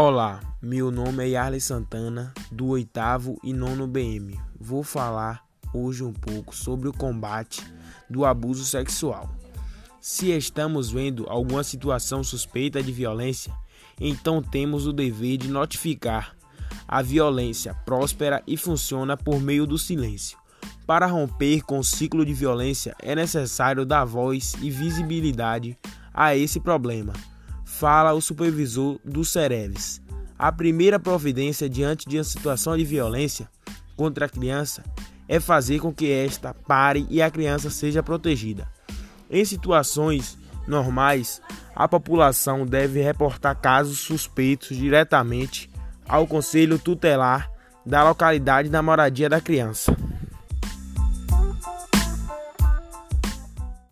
Olá, meu nome é Yarley Santana, do oitavo e nono BM. Vou falar hoje um pouco sobre o combate do abuso sexual. Se estamos vendo alguma situação suspeita de violência, então temos o dever de notificar. A violência próspera e funciona por meio do silêncio. Para romper com o ciclo de violência, é necessário dar voz e visibilidade a esse problema fala o supervisor do Cereves. A primeira providência diante de uma situação de violência contra a criança é fazer com que esta pare e a criança seja protegida. Em situações normais, a população deve reportar casos suspeitos diretamente ao conselho tutelar da localidade da moradia da criança.